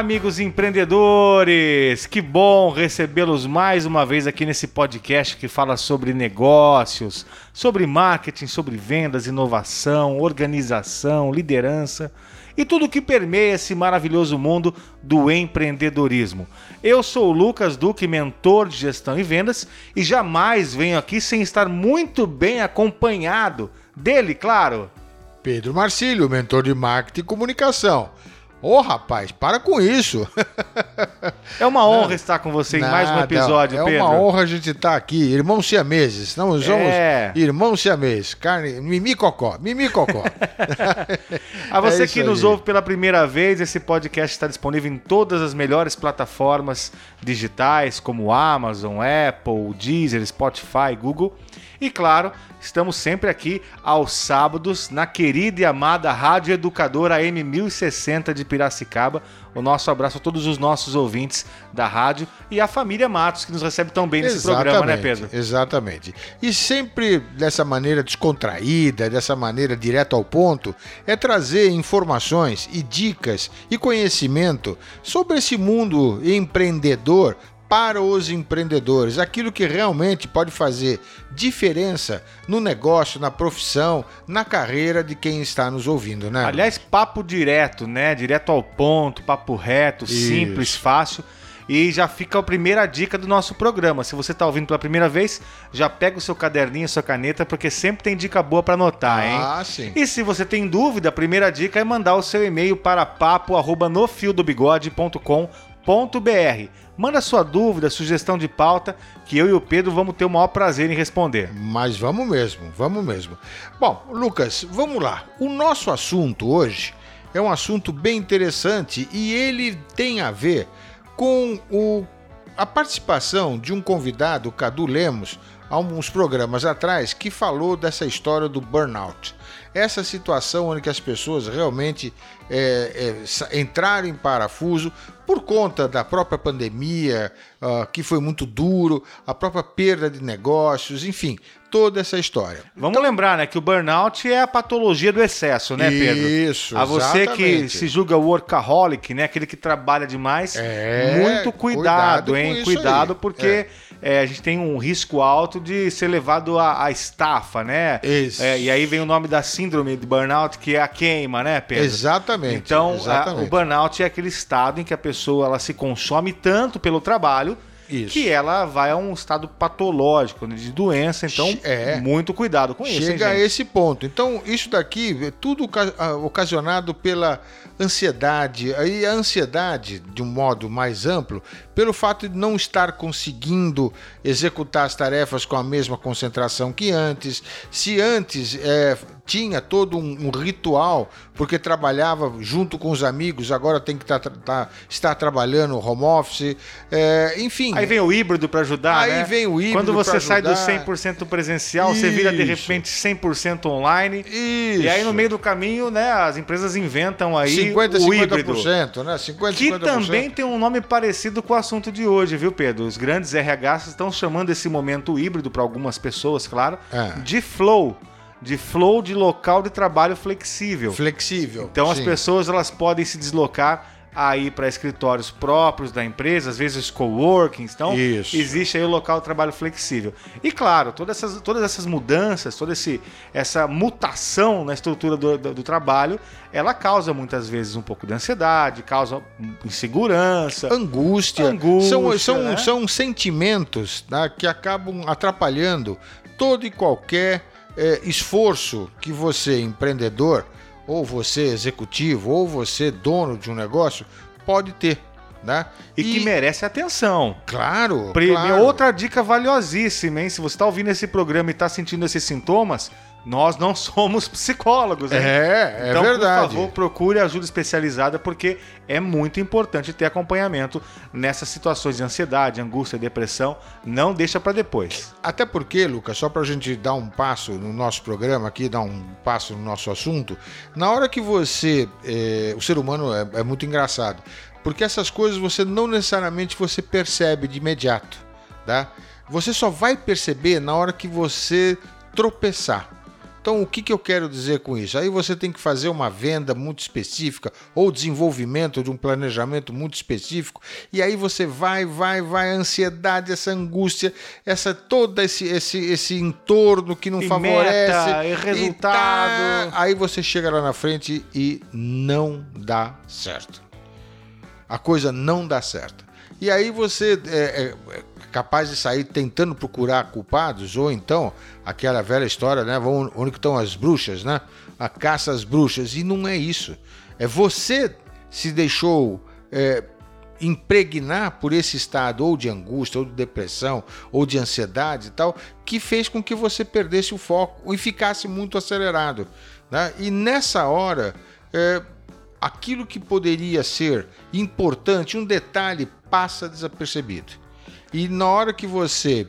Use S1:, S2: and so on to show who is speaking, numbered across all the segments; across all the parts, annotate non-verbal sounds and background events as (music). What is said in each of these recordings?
S1: Amigos empreendedores! Que bom recebê-los mais uma vez aqui nesse podcast que fala sobre negócios, sobre marketing, sobre vendas, inovação, organização, liderança e tudo que permeia esse maravilhoso mundo do empreendedorismo. Eu sou o Lucas Duque, mentor de gestão e vendas, e jamais venho aqui sem estar muito bem acompanhado dele, claro.
S2: Pedro Marcílio, mentor de marketing e comunicação. Ô oh, rapaz, para com isso.
S1: É uma honra não, estar com você em mais um episódio,
S2: é
S1: Pedro.
S2: É uma honra a gente estar aqui, irmãos siameses. Não somos é. irmãos siameses. Carne, mimi cocó, mimi cocó. (laughs)
S1: a você é que nos ouve pela primeira vez, esse podcast está disponível em todas as melhores plataformas digitais, como Amazon, Apple, Deezer, Spotify, Google. E claro, estamos sempre aqui aos sábados na querida e amada Rádio Educadora M1060 de Piracicaba. O nosso abraço a todos os nossos ouvintes da rádio e a família Matos, que nos recebe tão bem nesse exatamente, programa, né, Pedro?
S2: Exatamente. E sempre dessa maneira descontraída, dessa maneira direto ao ponto, é trazer informações e dicas e conhecimento sobre esse mundo empreendedor para os empreendedores, aquilo que realmente pode fazer diferença no negócio, na profissão, na carreira de quem está nos ouvindo, né?
S1: Aliás, papo direto, né? Direto ao ponto, papo reto, Isso. simples, fácil. E já fica a primeira dica do nosso programa. Se você está ouvindo pela primeira vez, já pega o seu caderninho, sua caneta, porque sempre tem dica boa para anotar, hein?
S2: Ah, sim.
S1: E se você tem dúvida, a primeira dica é mandar o seu e-mail para papo@nofiodobigode.com.br. Manda sua dúvida, sugestão de pauta, que eu e o Pedro vamos ter o maior prazer em responder.
S2: Mas vamos mesmo, vamos mesmo. Bom, Lucas, vamos lá. O nosso assunto hoje é um assunto bem interessante e ele tem a ver com o, a participação de um convidado, Cadu Lemos, há uns programas atrás, que falou dessa história do burnout. Essa situação onde as pessoas realmente é, é, entraram em parafuso por conta da própria pandemia, uh, que foi muito duro, a própria perda de negócios, enfim, toda essa história.
S1: Vamos então, lembrar, né, que o burnout é a patologia do excesso, né, Pedro?
S2: Isso,
S1: A você exatamente. que se julga workaholic, né, aquele que trabalha demais, é, muito cuidado, cuidado hein? Cuidado porque é. A gente tem um risco alto de ser levado à, à estafa, né?
S2: Isso.
S1: É, e aí vem o nome da síndrome de burnout, que é a queima, né, Pedro?
S2: Exatamente.
S1: Então,
S2: exatamente.
S1: A, o burnout é aquele estado em que a pessoa ela se consome tanto pelo trabalho isso. que ela vai a um estado patológico né, de doença, então é. muito cuidado com
S2: Chega
S1: isso.
S2: Chega a esse ponto. Então, isso daqui é tudo ocasionado pela ansiedade. Aí a ansiedade, de um modo mais amplo, pelo fato de não estar conseguindo executar as tarefas com a mesma concentração que antes. Se antes é, tinha todo um, um, ritual, porque trabalhava junto com os amigos, agora tem que tá, tá, estar trabalhando home office, é, enfim.
S1: Aí vem o híbrido para ajudar,
S2: Aí
S1: né?
S2: vem o híbrido
S1: Quando você sai
S2: do
S1: 100% presencial, Isso. você vira de repente 100% online.
S2: Isso.
S1: E aí no meio do caminho, né, as empresas inventam aí
S2: 50,
S1: o
S2: 50%,
S1: híbrido.
S2: né? 50,
S1: que
S2: 50%.
S1: também tem um nome parecido com o assunto de hoje, viu, Pedro? Os grandes RHs estão chamando esse momento híbrido para algumas pessoas, claro,
S2: é.
S1: de flow de flow de local de trabalho flexível.
S2: Flexível.
S1: Então
S2: sim.
S1: as pessoas elas podem se deslocar aí para escritórios próprios da empresa, às vezes coworkings, então
S2: Isso.
S1: existe aí o local de trabalho flexível. E claro, todas essas, todas essas mudanças, toda esse, essa mutação na estrutura do, do, do, trabalho, ela causa muitas vezes um pouco de ansiedade, causa insegurança,
S2: angústia,
S1: angústia
S2: são, são,
S1: né?
S2: são sentimentos né, que acabam atrapalhando todo e qualquer é, esforço que você, empreendedor, ou você executivo, ou você dono de um negócio, pode ter. Né?
S1: E, que merece atenção.
S2: Claro,
S1: Pri-
S2: claro.
S1: Outra dica valiosíssima, hein? Se você está ouvindo esse programa e está sentindo esses sintomas, nós não somos psicólogos, hein?
S2: É, é
S1: então,
S2: verdade.
S1: por favor, procure ajuda especializada, porque é muito importante ter acompanhamento nessas situações de ansiedade, angústia, depressão. Não deixa para depois.
S2: Até porque, Lucas, só para a gente dar um passo no nosso programa aqui, dar um passo no nosso assunto, na hora que você. eh, o ser humano é, é muito engraçado, porque essas coisas você não necessariamente você percebe de imediato, tá? Você só vai perceber na hora que você tropeçar. Então, o que, que eu quero dizer com isso? Aí você tem que fazer uma venda muito específica ou desenvolvimento de um planejamento muito específico, e aí você vai, vai, vai, a ansiedade, essa angústia, essa todo esse, esse, esse entorno que não
S1: E
S2: favorece.
S1: meta, e resultado.
S2: tá. Aí você chega lá na frente e não dá certo. A coisa não dá certo. E aí você é, é capaz de sair tentando procurar culpados, ou então aquela velha história, né? Onde estão as bruxas, né? A caça às bruxas. E não é isso. É você se deixou é, impregnar por esse estado ou de angústia, ou de depressão, ou de ansiedade e tal, que fez com que você perdesse o foco e ficasse muito acelerado. Né? E nessa hora, é, aquilo que poderia ser importante, um detalhe, passa desapercebido. E na hora que você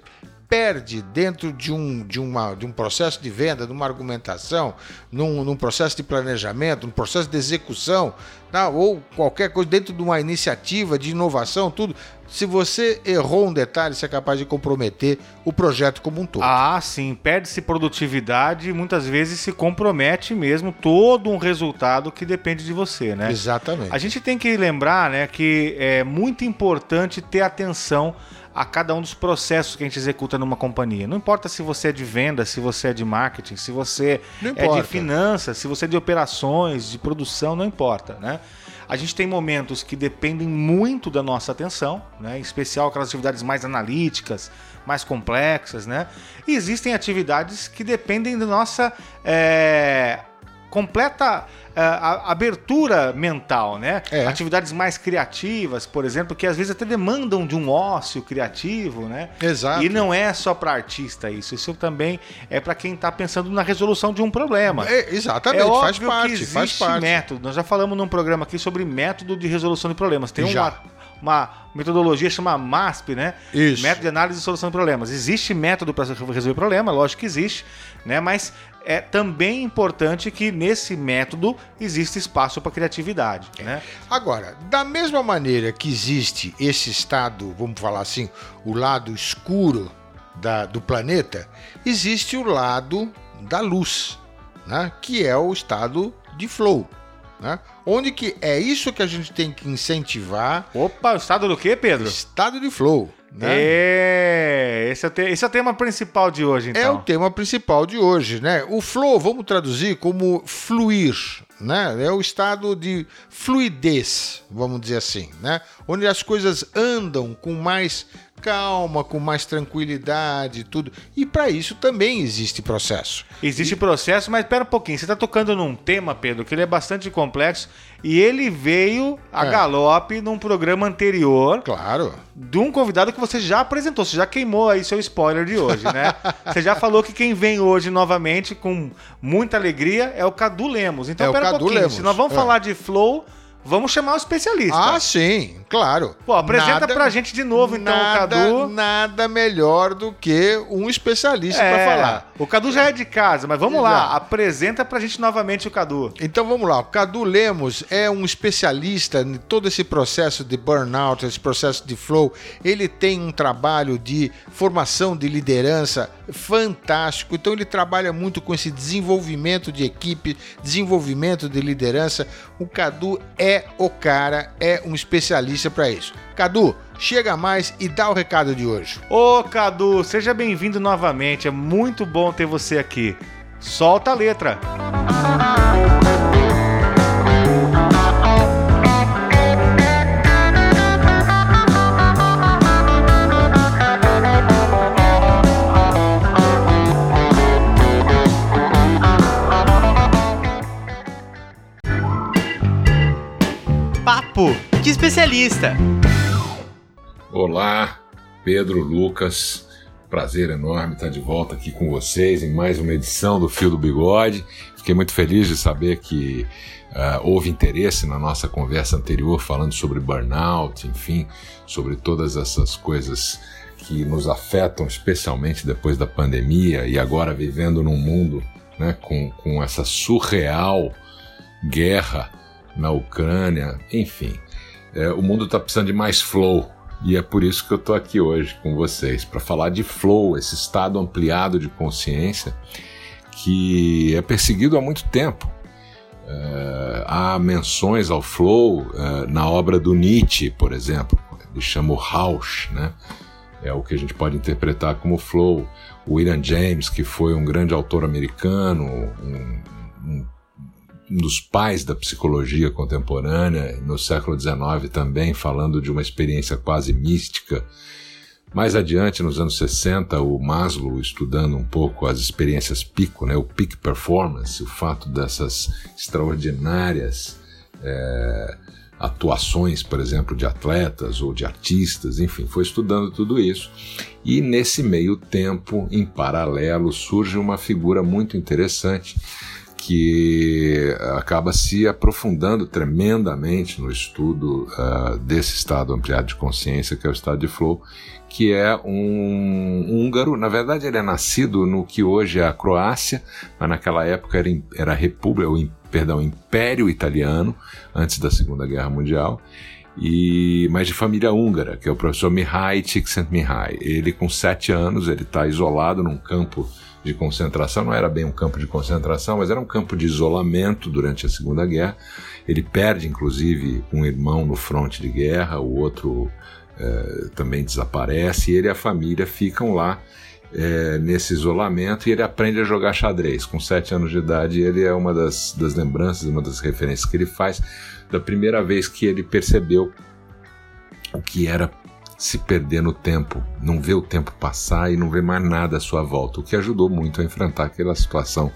S2: perde dentro de um, de, uma, de um processo de venda, de uma argumentação, num, num processo de planejamento, num processo de execução, tá? ou qualquer coisa dentro de uma iniciativa de inovação, tudo. Se você errou um detalhe, você é capaz de comprometer o projeto como um todo.
S1: Ah, sim, perde-se produtividade e muitas vezes se compromete mesmo todo um resultado que depende de você, né?
S2: Exatamente.
S1: A gente tem que lembrar, né, que é muito importante ter atenção a cada um dos processos que a gente executa numa companhia. Não importa se você é de venda, se você é de marketing, se você é de finanças, se você é de operações, de produção, não importa, né? A gente tem momentos que dependem muito da nossa atenção, né? em especial aquelas atividades mais analíticas, mais complexas, né? E existem atividades que dependem da nossa é, completa a- abertura mental, né?
S2: É.
S1: Atividades mais criativas, por exemplo, que às vezes até demandam de um ócio criativo, né?
S2: Exato.
S1: E não é só para artista isso, isso também é para quem está pensando na resolução de um problema.
S2: É, exatamente,
S1: É
S2: faz parte,
S1: que existe
S2: faz parte.
S1: método. Nós já falamos num programa aqui sobre método de resolução de problemas. Tem
S2: Já.
S1: uma, uma metodologia chama MASP, né?
S2: Isso.
S1: Método de análise e solução de problemas. Existe método para resolver problema, lógico que existe, né? Mas é também importante que nesse método existe espaço para criatividade, né?
S2: Agora, da mesma maneira que existe esse estado, vamos falar assim, o lado escuro da- do planeta, existe o lado da luz, né? que é o estado de flow. Né? Onde que é isso que a gente tem que incentivar,
S1: Opa, o estado do quê, Pedro?
S2: estado de flow. Né?
S1: É, esse é, o te- esse é o tema principal de hoje, então.
S2: É o tema principal de hoje, né? O flow, vamos traduzir como fluir, né? É o estado de fluidez, vamos dizer assim, né? Onde as coisas andam com mais calma, com mais tranquilidade, e tudo. E para isso também existe processo.
S1: Existe processo, mas espera um pouquinho. Você está tocando num tema, Pedro, que ele é bastante complexo e ele veio a
S2: É.
S1: galope num programa anterior
S2: Claro.
S1: de um convidado que você já apresentou. Você já queimou aí seu spoiler de hoje, né? (laughs) você já falou que quem vem hoje novamente com muita alegria é o Cadu Lemos. Então,
S2: É o
S1: espera um pouquinho.
S2: Lemos.
S1: Se nós vamos
S2: É.
S1: falar de flow, vamos chamar o especialista.
S2: Ah, sim, claro.
S1: Pô, apresenta
S2: Nada-
S1: pra gente de novo, então,
S2: nada,
S1: Cadu.
S2: Nada melhor do que um especialista
S1: É,
S2: para falar.
S1: O Cadu já é de casa, mas vamos
S2: Já.
S1: lá. Apresenta pra gente novamente o Cadu.
S2: Então vamos lá, o Cadu Lemos é um especialista em todo esse processo de burnout, esse processo de flow. Ele tem um trabalho de formação de liderança fantástico, então ele trabalha muito com esse desenvolvimento de equipe, desenvolvimento de liderança. O Cadu é o cara, é um especialista para isso. Cadu, chega mais e dá o recado de hoje.
S1: Ô Cadu, seja bem-vindo novamente. É muito bom ter você aqui. Solta a letra. Papo
S3: de especialista.
S4: Olá, Pedro, Lucas. Prazer enorme estar de volta aqui com vocês em mais uma edição do Fio do Bigode. Fiquei muito feliz de saber que uh, houve interesse na nossa conversa anterior falando sobre burnout, enfim, sobre todas essas coisas que nos afetam, especialmente depois da pandemia e agora vivendo num mundo né, com, com essa surreal guerra na Ucrânia, enfim. É, o mundo está precisando de mais flow, e é por isso que eu estou aqui hoje com vocês, para falar de flow, esse estado ampliado de consciência que é perseguido há muito tempo. Uh, há menções ao flow uh, na obra do Nietzsche, por exemplo. Ele chama o Rausch, né? É o que a gente pode interpretar como flow. O William James, que foi um grande autor americano, um, um um dos pais da psicologia contemporânea, no século XIX também, falando de uma experiência quase mística. Mais adiante, nos anos 60, o Maslow, estudando um pouco as experiências pico, né, o peak performance, o fato dessas extraordinárias é, atuações, por exemplo, de atletas ou de artistas, enfim, foi estudando tudo isso. E nesse meio tempo, em paralelo, surge uma figura muito interessante que acaba se aprofundando tremendamente no estudo uh, desse estado ampliado de consciência, que é o estado de flow, que é um húngaro. Na verdade, ele é nascido no que hoje é a Croácia, mas naquela época era, era República, o, perdão, Império Italiano, antes da Segunda Guerra Mundial. E, mas de família húngara, que é o professor Mihai Csikszentmihalyi. Ele, com sete anos, ele está isolado num campo de concentração, não era bem um campo de concentração, mas era um campo de isolamento durante a Segunda Guerra. Ele perde, inclusive, um irmão no fronte de guerra, o outro é, também desaparece, e ele e a família ficam lá é, nesse isolamento e ele aprende a jogar xadrez. Com sete anos de idade, ele é uma das, das lembranças, uma das referências que ele faz da primeira vez que ele percebeu o que era se perder no tempo, não ver o tempo passar e não ver mais nada à sua volta, o que ajudou muito a enfrentar aquela situação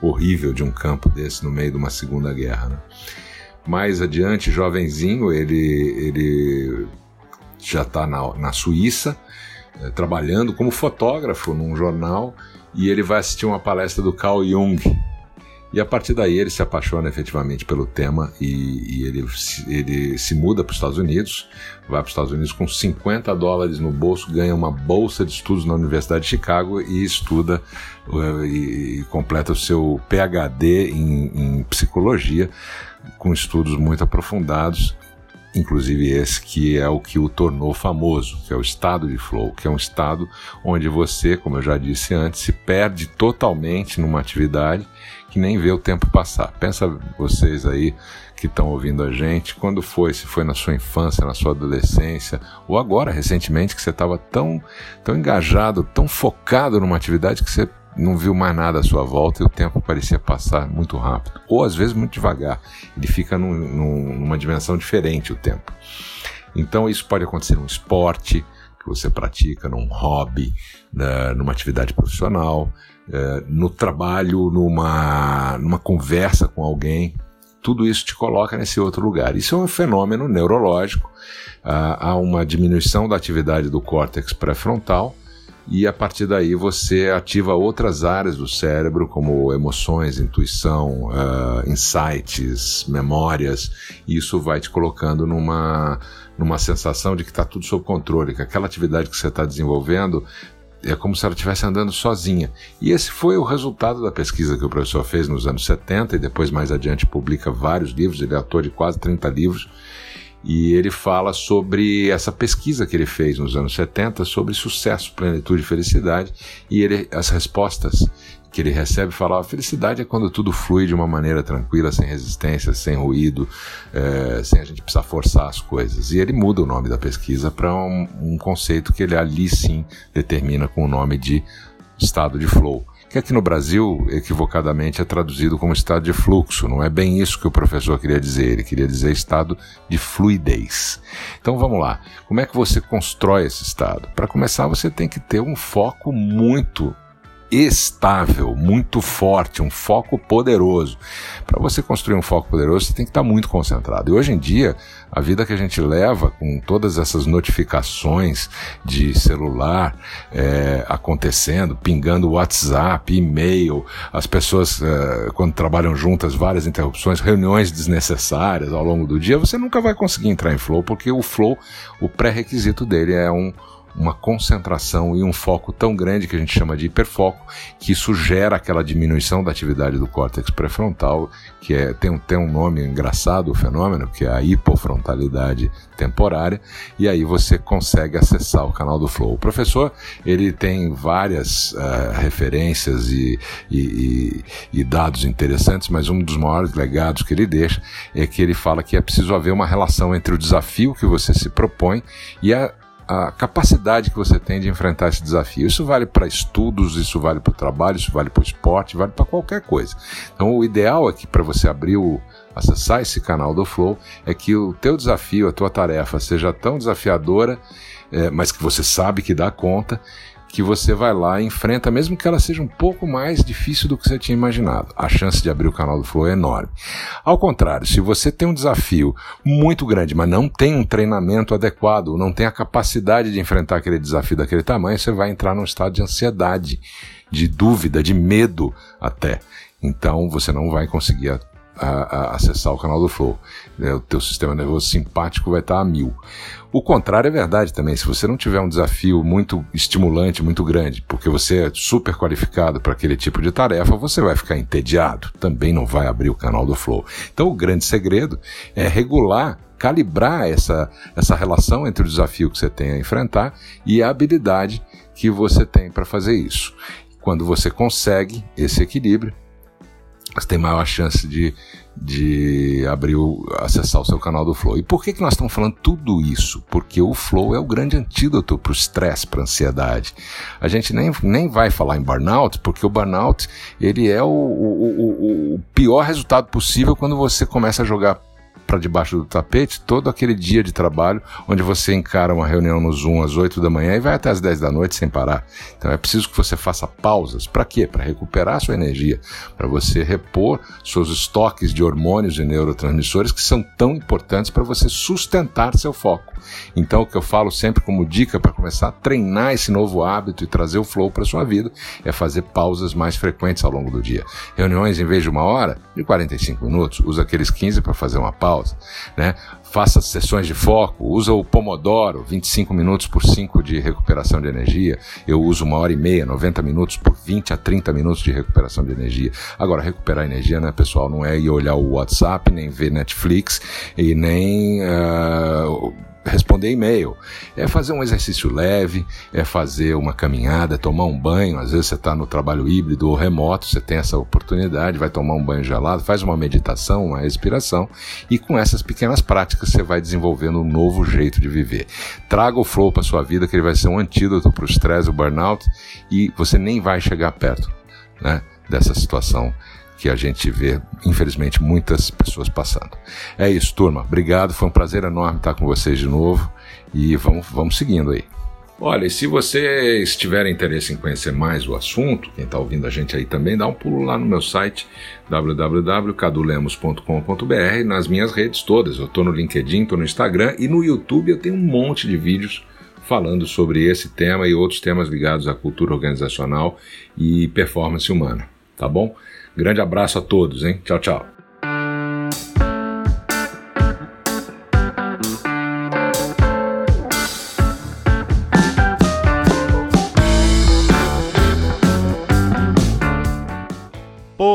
S4: horrível de um campo desse no meio de uma segunda guerra. Né? Mais adiante, jovenzinho, ele, ele já está na, na Suíça, é, trabalhando como fotógrafo num jornal, e ele vai assistir uma palestra do Carl Jung, e a partir daí ele se apaixona efetivamente pelo tema e, e ele, ele se muda para os Estados Unidos, vai para os Estados Unidos com 50 dólares no bolso, ganha uma bolsa de estudos na Universidade de Chicago e estuda uh, e, e, completa o seu PhD em, em psicologia, com estudos muito aprofundados inclusive esse que é o que o tornou famoso, que é o estado de flow, que é um estado onde você, como eu já disse antes, se perde totalmente numa atividade que nem vê o tempo passar. Pensa vocês aí que estão ouvindo a gente, quando foi, se foi na sua infância, na sua adolescência, ou agora recentemente que você estava tão, tão engajado, tão focado numa atividade que você não viu mais nada à sua volta e o tempo parecia passar muito rápido, ou às vezes muito devagar. Ele fica num, num, numa dimensão diferente o tempo. Então isso pode acontecer num esporte que você pratica, num hobby, né, numa atividade profissional, é, no trabalho, numa, numa conversa com alguém. Tudo isso te coloca nesse outro lugar. Isso é um fenômeno neurológico. Ah, há uma diminuição da atividade do córtex pré-frontal e a partir daí você ativa outras áreas do cérebro, como emoções, intuição, uh, insights, memórias, e isso vai te colocando numa, numa sensação de que está tudo sob controle, que aquela atividade que você está desenvolvendo é como se ela estivesse andando sozinha. E esse foi o resultado da pesquisa que o professor fez nos anos 70 e depois mais adiante publica vários livros, ele é autor de quase 30 livros e ele fala sobre essa pesquisa que ele fez nos anos 70 sobre sucesso, plenitude e felicidade, e ele, as respostas que ele recebe falam: a felicidade é quando tudo flui de uma maneira tranquila, sem resistência, sem ruído, é, sem a gente precisar forçar as coisas. E ele muda o nome da pesquisa para um, um conceito que ele ali sim determina com o nome de estado de flow que aqui no Brasil, equivocadamente, é traduzido como estado de fluxo. Não é bem isso que o professor queria dizer, ele queria dizer estado de fluidez. Então vamos lá, como é que você constrói esse estado? Para começar, você tem que ter um foco muito estável, muito forte, um foco poderoso. Para você construir um foco poderoso, você tem que estar muito concentrado. E hoje em dia, a vida que a gente leva com todas essas notificações de celular é, acontecendo, pingando WhatsApp, e-mail, as pessoas, é, quando trabalham juntas, várias interrupções, reuniões desnecessárias ao longo do dia, você nunca vai conseguir entrar em flow, porque o flow, o pré-requisito dele é um uma concentração e um foco tão grande que a gente chama de hiperfoco, que isso gera aquela diminuição da atividade do córtex pré-frontal, que é, tem, um, tem um nome engraçado, o fenômeno, que é a hipofrontalidade temporária, e aí você consegue acessar o canal do Flow. O professor, ele tem várias uh, referências e, e, e, e dados interessantes, mas um dos maiores legados que ele deixa é que ele fala que é preciso haver uma relação entre o desafio que você se propõe e a a capacidade que você tem de enfrentar esse desafio. Isso vale para estudos, isso vale para o trabalho, isso vale para o esporte, vale para qualquer coisa. Então, o ideal que para você abrir o acessar esse canal do Flow é que o teu desafio, a tua tarefa seja tão desafiadora, é, mas que você sabe que dá conta que você vai lá e enfrenta, mesmo que ela seja um pouco mais difícil do que você tinha imaginado. A chance de abrir o canal do Flow é enorme. Ao contrário, se você tem um desafio muito grande, mas não tem um treinamento adequado, não tem a capacidade de enfrentar aquele desafio daquele tamanho, você vai entrar num estado de ansiedade, de dúvida, de medo até. Então você não vai conseguir a, a, acessar o canal do Flow. É, o teu sistema nervoso simpático vai estar a mil. O contrário é verdade também. Se você não tiver um desafio muito estimulante, muito grande, porque você é super qualificado para aquele tipo de tarefa, você vai ficar entediado. Também não vai abrir o canal do Flow. Então, o grande segredo é regular calibrar essa, essa relação entre o desafio que você tem a enfrentar e a habilidade que você tem para fazer isso. Quando você consegue esse equilíbrio, você tem maior chance de, de abrir o, acessar o seu canal do Flow. E por que, que nós estamos falando tudo isso? Porque o Flow é o grande antídoto para o estresse, para a ansiedade. A gente nem, nem vai falar em burnout, porque o burnout ele é o, o, o, o pior resultado possível quando você começa a jogar para debaixo do tapete todo aquele dia de trabalho onde você encara uma reunião no Zoom às 8 da manhã e vai até às 10 da noite sem parar. Então é preciso que você faça pausas. Para quê? Para recuperar sua energia, para você repor seus estoques de hormônios e neurotransmissores que são tão importantes para você sustentar seu foco. Então, o que eu falo sempre como dica para começar a treinar esse novo hábito e trazer o flow para sua vida é fazer pausas mais frequentes ao longo do dia. Reuniões, em vez de uma hora, de 45 minutos, usa aqueles 15 para fazer uma pausa, né? Faça sessões de foco, usa o Pomodoro, 25 minutos por 5 de recuperação de energia. Eu uso uma hora e meia, 90 minutos por 20 a 30 minutos de recuperação de energia. Agora, recuperar energia, né, pessoal, não é ir olhar o WhatsApp, nem ver Netflix e nem uh, responder e-mail. É fazer um exercício leve, é fazer uma caminhada, é tomar um banho. Às vezes você está no trabalho híbrido ou remoto, você tem essa oportunidade, vai tomar um banho gelado, faz uma meditação, uma respiração e com essas pequenas práticas você vai desenvolvendo um novo jeito de viver. Traga o flow para sua vida, que ele vai ser um antídoto para o estresse, o burnout e você nem vai chegar perto né, dessa situação que a gente vê, infelizmente, muitas pessoas passando. É isso, turma. Obrigado, foi um prazer enorme estar com vocês de novo e vamos, vamos seguindo aí. Olha, e se vocês tiverem interesse em conhecer mais o assunto, quem está ouvindo a gente aí também, dá um pulo lá no meu site www.cadulemos.com.br, nas minhas redes todas. Eu estou no LinkedIn, estou no Instagram e no YouTube eu tenho um monte de vídeos falando sobre esse tema e outros temas ligados à cultura organizacional e performance humana, tá bom? Grande abraço a todos, hein? Tchau, tchau.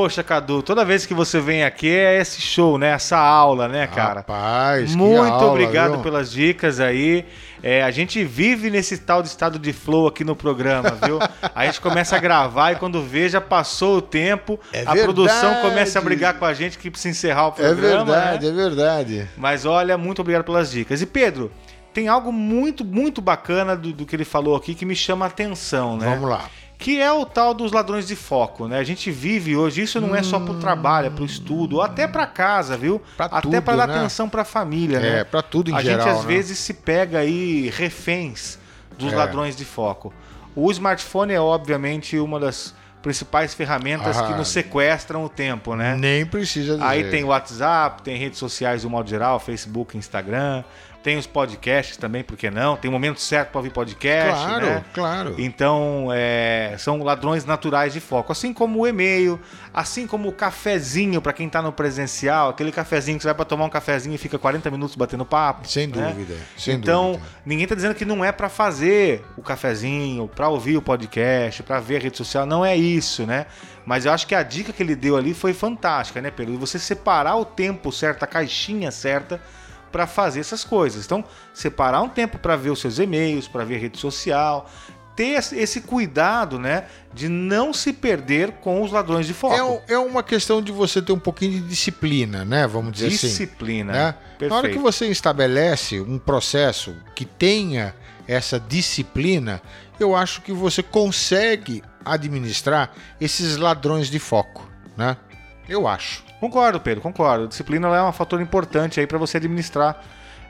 S1: Poxa, Cadu, toda vez que você vem aqui é esse show, né? Essa aula, né, cara?
S2: Rapaz,
S1: Muito
S2: aula,
S1: obrigado
S2: viu?
S1: pelas dicas aí. É, a gente vive nesse tal de estado de flow aqui no programa, viu? a gente começa a gravar e quando vê, já passou o tempo.
S2: É
S1: a produção
S2: verdade.
S1: começa a brigar com a gente que precisa encerrar o
S2: É
S1: programa.
S2: verdade,
S1: né?
S2: é verdade.
S1: Mas olha, muito obrigado pelas dicas. E Pedro, tem algo muito, muito bacana do, do que ele falou aqui que me chama a atenção, né?
S2: Vamos lá.
S1: Que é o tal dos ladrões de foco, né? A gente vive hoje, isso não é só pro trabalho, é pro estudo, ou até pra casa, viu?
S2: Pra
S1: até
S2: tudo,
S1: pra dar
S2: né?
S1: atenção pra família, né?
S2: É, pra tudo em
S1: a
S2: geral.
S1: gente às
S2: né?
S1: vezes se pega aí reféns dos
S2: É.
S1: ladrões de foco. O smartphone é obviamente uma das principais ferramentas
S2: Ah.
S1: que nos sequestram o tempo, né?
S2: Nem precisa dizer.
S1: Aí tem o WhatsApp, tem redes sociais do modo geral, Facebook, Instagram, tem os podcasts também, por que não? Tem o momento certo para ouvir podcast,
S2: Claro,
S1: né?
S2: claro.
S1: Então, é, são ladrões naturais de foco. Assim como o e-mail, assim como o cafezinho para quem tá no presencial, aquele cafezinho que você vai para tomar um cafezinho e fica 40 minutos batendo papo.
S2: Sem
S1: né?
S2: dúvida. Sem
S1: então,
S2: dúvida.
S1: ninguém tá dizendo que não é para fazer o cafezinho, para ouvir o podcast, para ver a rede social, não é isso, né? Mas eu acho que a dica que ele deu ali foi fantástica, né, Pedro? Você separar o tempo certo, a caixinha certa para fazer essas coisas. Então, separar um tempo para ver os seus e-mails, para ver rede social, ter esse- cuidado, né, de não se perder com os ladrões de foco.
S2: É, é uma questão de você ter um pouquinho de disciplina, né? Vamos dizer assim.
S1: Disciplina.
S2: né? Na hora que você estabelece um processo que tenha essa disciplina, eu acho que você consegue administrar esses ladrões de foco, né? Eu acho.
S1: Concordo, Pedro, concordo. Disciplina é um fator importante aí para você administrar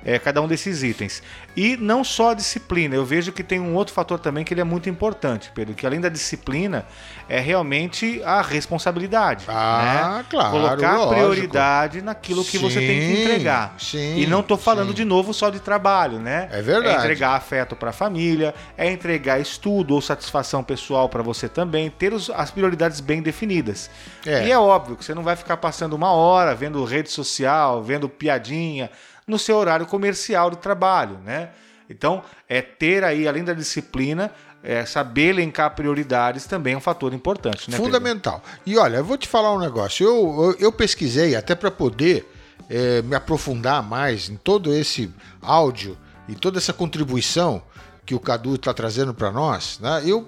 S1: é, cada um desses itens. E não só a disciplina, eu vejo que tem um outro fator também que ele é muito importante, Pedro, que além da disciplina é realmente a responsabilidade.
S2: Ah,
S1: né?
S2: claro,
S1: Colocar
S2: lógico.
S1: prioridade naquilo que você tem que entregar.
S2: sim,
S1: e não tô falando
S2: sim.
S1: de novo só de trabalho, né?
S2: É verdade.
S1: É entregar afeto para a família, é entregar estudo ou satisfação pessoal para você também, ter os- as prioridades bem definidas.
S2: É.
S1: E é óbvio que você não vai ficar passando uma hora vendo rede social, vendo piadinha no seu horário comercial de trabalho, né? Então, é ter aí, além da disciplina, é, saber elencar prioridades também é um fator importante, né? Pedro?
S2: Fundamental. E olha, eu vou te falar um negócio. Eu, eu, eu pesquisei até para poder eh, me aprofundar mais em todo esse áudio e toda essa contribuição que o Cadu está trazendo para nós. Né? Eu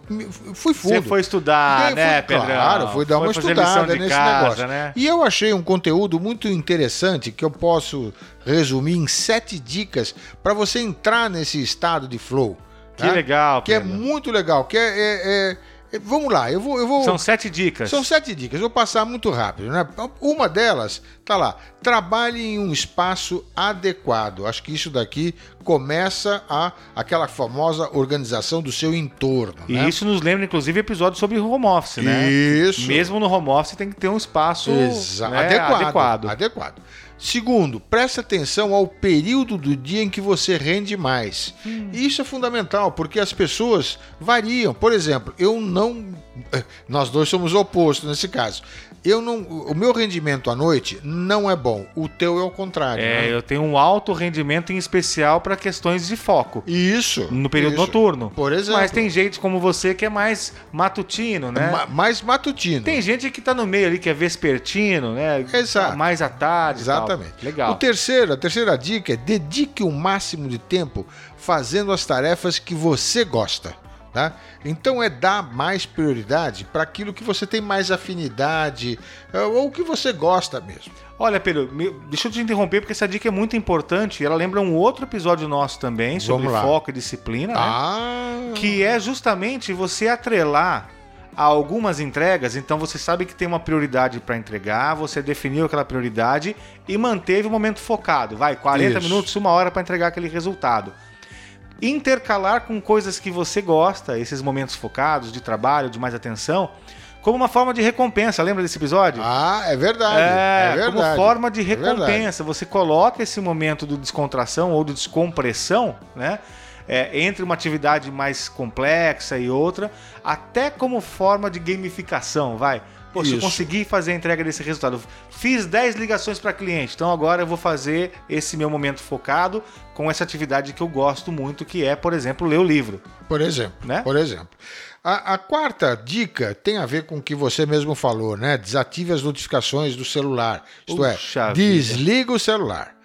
S2: fui fundo.
S1: Você foi estudar,
S2: Eu
S1: né,
S2: fui-
S1: Pedrão?
S2: Claro, fui dar
S1: Foi
S2: uma estudada nesse
S1: casa,
S2: negócio.
S1: né?
S2: E eu achei um conteúdo muito interessante que eu posso resumir em sete dicas para você entrar nesse estado de flow.
S1: Que
S2: tá?
S1: legal,
S2: Que é muito legal. Que é- é- é- vamos lá, eu vou, eu vou.
S1: São sete dicas.
S2: São sete dicas, vou passar muito rápido, né? Uma delas, tá lá, trabalhe em um espaço adequado. Acho que isso daqui começa a aquela famosa organização do seu entorno,
S1: E
S2: né?
S1: isso nos lembra, inclusive, episódio sobre home office, né?
S2: Isso.
S1: Mesmo no home office tem que ter um espaço né,
S2: adequado,
S1: adequado.
S2: adequado. Segundo, preste atenção ao período do dia em que você rende mais.
S1: Hum.
S2: Isso é fundamental, porque as pessoas variam. Por exemplo, eu não. eh, Nós dois somos opostos nesse caso. Eu não. O meu rendimento à noite não é bom. O teu é o contrário.
S1: É,
S2: né?
S1: eu tenho um alto rendimento em especial para questões de foco.
S2: Isso.
S1: No período
S2: isso.
S1: noturno.
S2: Por exemplo.
S1: Mas tem gente como você que é mais matutino, né?
S2: Ma- mais matutino.
S1: Tem gente que tá no meio ali, que é vespertino, né?
S2: Exato.
S1: Mais à tarde.
S2: Exatamente.
S1: Legal.
S2: O terceiro, a terceira dica é dedique o máximo de tempo fazendo as tarefas que você gosta. Tá? Então é dar mais prioridade para aquilo que você tem mais afinidade é, ou que você gosta mesmo.
S1: Olha, Pedro, deixa eu te interromper porque essa dica é muito importante. e Ela lembra um outro episódio nosso também sobre foco e disciplina, né?
S2: Ah,
S1: que é justamente você atrelar a algumas entregas, então você sabe que tem uma prioridade para entregar, você definiu aquela prioridade e manteve o momento focado, vai, 40
S2: Isso.
S1: minutos, uma hora para entregar aquele resultado. Intercalar com coisas que você gosta, esses momentos focados de trabalho, de mais atenção, como uma forma de recompensa. Lembra desse episódio?
S2: ah, é verdade.
S1: É,
S2: É, verdade.
S1: como forma de
S2: É
S1: recompensa. você coloca esse momento de descontração ou de descompressão, né? é, entre uma atividade mais complexa e outra, até como forma de gamificação, vai. Poxa, eu consegui fazer a entrega desse resultado. Fiz 10 ligações para cliente, então agora eu vou fazer esse meu momento focado com essa atividade que eu gosto muito, que é, por exemplo, ler o livro.
S2: Por exemplo,
S1: Né?
S2: por exemplo. A, a quarta dica tem a ver com o que você mesmo falou, né? Desative as notificações do celular. Isto
S1: Puxa
S2: é,
S1: vida.
S2: desliga o celular.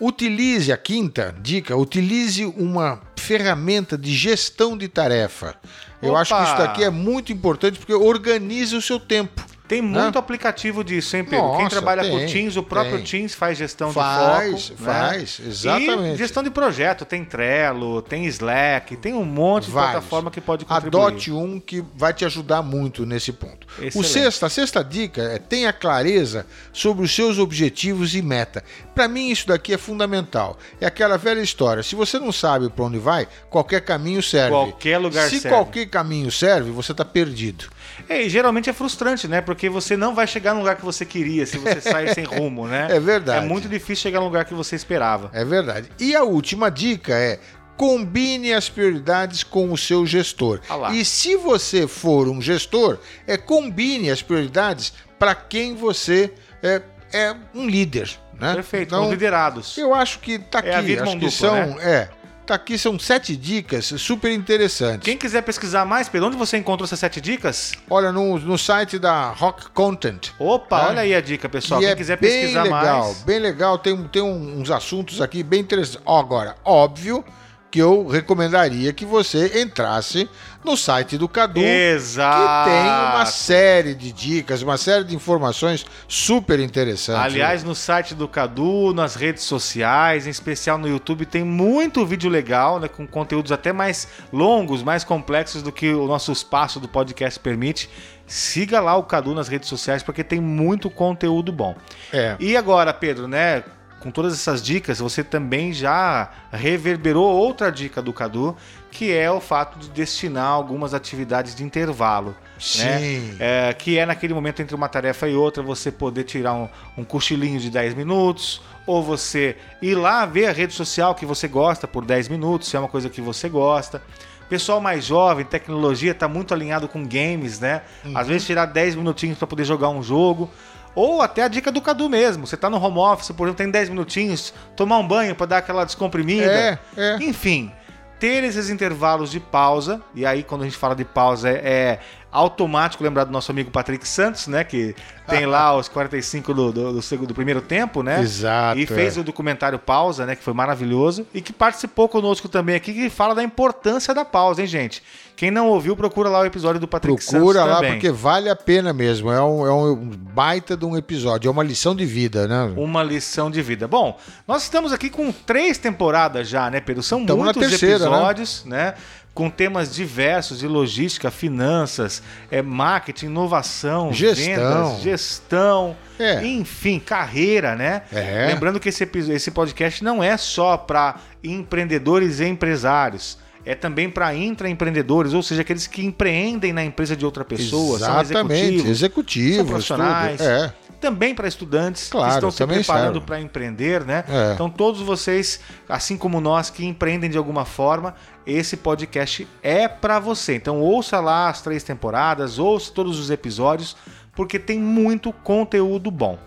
S2: Utilize a quinta dica, utilize uma ferramenta de gestão de tarefa. Eu
S1: Opa!
S2: acho que isso daqui é muito importante porque organiza o seu tempo.
S1: Tem muito aplicativo disso, hein, Pedro? Quem
S2: Né? Nossa,
S1: trabalha com
S2: tem,
S1: Teams, o próprio
S2: tem.
S1: Teams faz gestão
S2: Faz,
S1: de foco.
S2: faz,
S1: né?
S2: exatamente.
S1: E gestão de projeto, tem Trello, tem Slack, tem um monte de
S2: Vários.
S1: plataforma que pode contribuir.
S2: Adote um que vai te ajudar muito nesse ponto. O
S1: Excelente.
S2: sexta, a sexta dica é tenha clareza sobre os seus objetivos e meta. Para mim isso daqui é fundamental. É aquela velha história. Se você não sabe para onde vai, qualquer caminho serve.
S1: Qualquer lugar
S2: Se
S1: serve.
S2: qualquer caminho serve, você está perdido.
S1: É, e geralmente é frustrante, né? Porque você não vai chegar no lugar que você queria se você sair sem (laughs) rumo, né?
S2: É verdade.
S1: É muito difícil chegar no lugar que você esperava.
S2: É verdade. E a última dica é combine as prioridades com o seu gestor.
S1: Ah
S2: e se você for um gestor, é combine as prioridades para quem você é, é um líder. Né?
S1: Perfeito,
S2: Então,
S1: os liderados.
S2: eu acho que tá aqui.
S1: É a vida
S2: acho que
S1: dupla,
S2: são,
S1: né?
S2: é, tá aqui são sete dicas super interessantes.
S1: Quem quiser pesquisar mais, Pedro, onde você encontrou essas sete dicas?
S2: Olha no, no site da Rock Content.
S1: Opa,
S2: É.
S1: olha aí a dica, pessoal.
S2: E
S1: Quem
S2: é
S1: quiser
S2: bem
S1: pesquisar
S2: legal,
S1: mais.
S2: bem legal. Tem, tem uns assuntos aqui bem interessantes. Ó, Agora, óbvio que eu recomendaria que você entrasse no site do Cadu,
S1: Exato.
S2: que tem uma série de dicas, uma série de informações super interessantes.
S1: Aliás, no site do Cadu, nas redes sociais, em especial no YouTube, tem muito vídeo legal, né, com conteúdos até mais longos, mais complexos do que o nosso espaço do podcast permite. Siga lá o Cadu nas redes sociais porque tem muito conteúdo bom.
S2: é.
S1: E agora, Pedro, né? Com todas essas dicas, você também já reverberou outra dica do Cadu, que é o fato de destinar algumas atividades de intervalo. né?
S2: Sim.
S1: É, que é naquele momento entre uma tarefa e outra, você poder tirar um, um cochilinho de 10 minutos, ou você ir lá ver a rede social que você gosta por 10 minutos, se é uma coisa que você gosta. Pessoal mais jovem, tecnologia, está muito alinhado com games, né? Às vezes tirar 10 minutinhos para poder jogar um jogo. Ou até a dica do Cadu mesmo. Você tá no home office, por exemplo, tem 10 minutinhos, tomar um banho para dar aquela descomprimida.
S2: É, é.
S1: Enfim, ter esses intervalos de pausa, e aí quando a gente fala de pausa é, é automático lembrar do nosso amigo Patrick Santos, né? Que tem lá os 45 do, do, do, segundo, do primeiro tempo, né?
S2: Exato,
S1: E fez
S2: é.
S1: o documentário Pausa, né? Que foi maravilhoso. E que participou conosco também aqui, que fala da importância da pausa, hein, gente? Quem não ouviu, procura lá o episódio do Patrick Santos
S2: Procura lá,
S1: também.
S2: porque vale a pena mesmo. É um, é um baita de um episódio, é uma lição de vida, né?
S1: Uma lição de vida. Bom, nós estamos aqui com três temporadas já, né, Pedro? São
S2: Estamos na
S1: muitos
S2: terceira, né?
S1: episódios, né? Com temas diversos de logística, finanças, é, marketing, inovação,
S2: Gestão.
S1: vendas, gestão,
S2: É.
S1: enfim, carreira, né?
S2: É.
S1: Lembrando que esse, esse podcast não é só para empreendedores e empresários. É também para intraempreendedores, ou seja, aqueles que empreendem na empresa de outra pessoa, são
S2: Exatamente,
S1: executivos,
S2: executivos,
S1: são profissionais.
S2: tudo. É.
S1: também para estudantes
S2: Claro,
S1: que estão se preparando para empreender, né?
S2: É.
S1: Então todos vocês, assim como nós que empreendem de alguma forma, esse podcast é para você. Então ouça lá as três temporadas, ouça todos os episódios, porque tem muito conteúdo bom.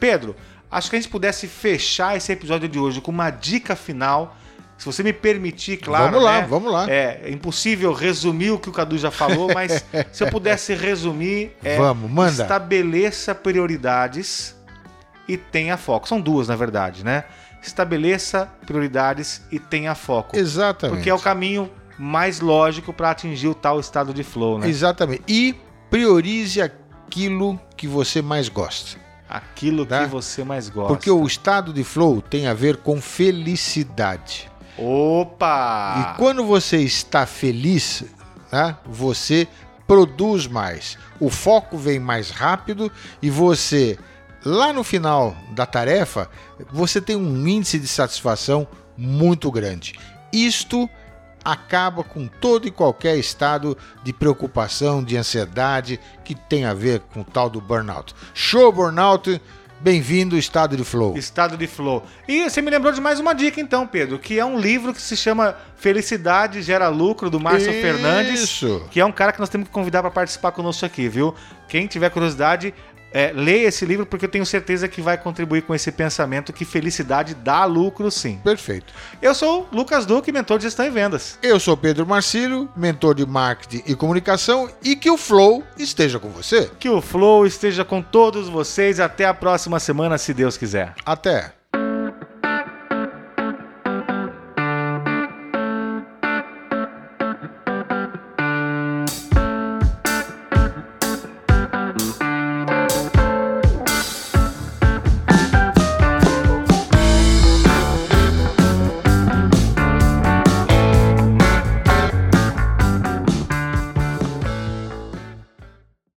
S1: Pedro, acho que a gente pudesse fechar esse episódio de hoje com uma dica final. Se você me permitir, claro.
S2: Vamos lá,
S1: né?
S2: vamos lá.
S1: É impossível resumir o que o Cadu já falou, mas (laughs) se eu pudesse resumir, é
S2: Vamos, manda.
S1: estabeleça prioridades e tenha foco. São duas, na verdade, né? Estabeleça prioridades e tenha foco.
S2: Exatamente.
S1: Porque é o caminho mais lógico para atingir o tal estado de flow, né?
S2: Exatamente. E priorize aquilo que você mais gosta.
S1: Aquilo
S2: Tá?
S1: que você mais gosta.
S2: Porque o estado de flow tem a ver com felicidade.
S1: Opa!
S2: E quando você está feliz, né, você produz mais. O foco vem mais rápido e você, lá no final da tarefa, você tem um índice de satisfação muito grande. Isto acaba com todo e qualquer estado de preocupação, de ansiedade que tem a ver com o tal do burnout. Show burnout, bem-vindo estado de flow.
S1: Estado de flow. E você me lembrou de mais uma dica, então, Pedro, que é um livro que se chama Felicidade Gera Lucro, do Márcio Fernandes.
S2: Isso.
S1: que é um cara que nós temos que convidar para participar conosco aqui, viu? Quem tiver curiosidade, é, leia esse livro porque eu tenho certeza que vai contribuir com esse pensamento que felicidade dá lucro sim.
S2: Perfeito.
S1: Eu sou o Lucas Duque, mentor de gestão e vendas.
S2: Eu sou Pedro Marcílio, mentor de marketing e comunicação, e que o Flow esteja com você.
S1: Que o Flow esteja com todos vocês. Até a próxima semana, se Deus quiser.
S2: Até!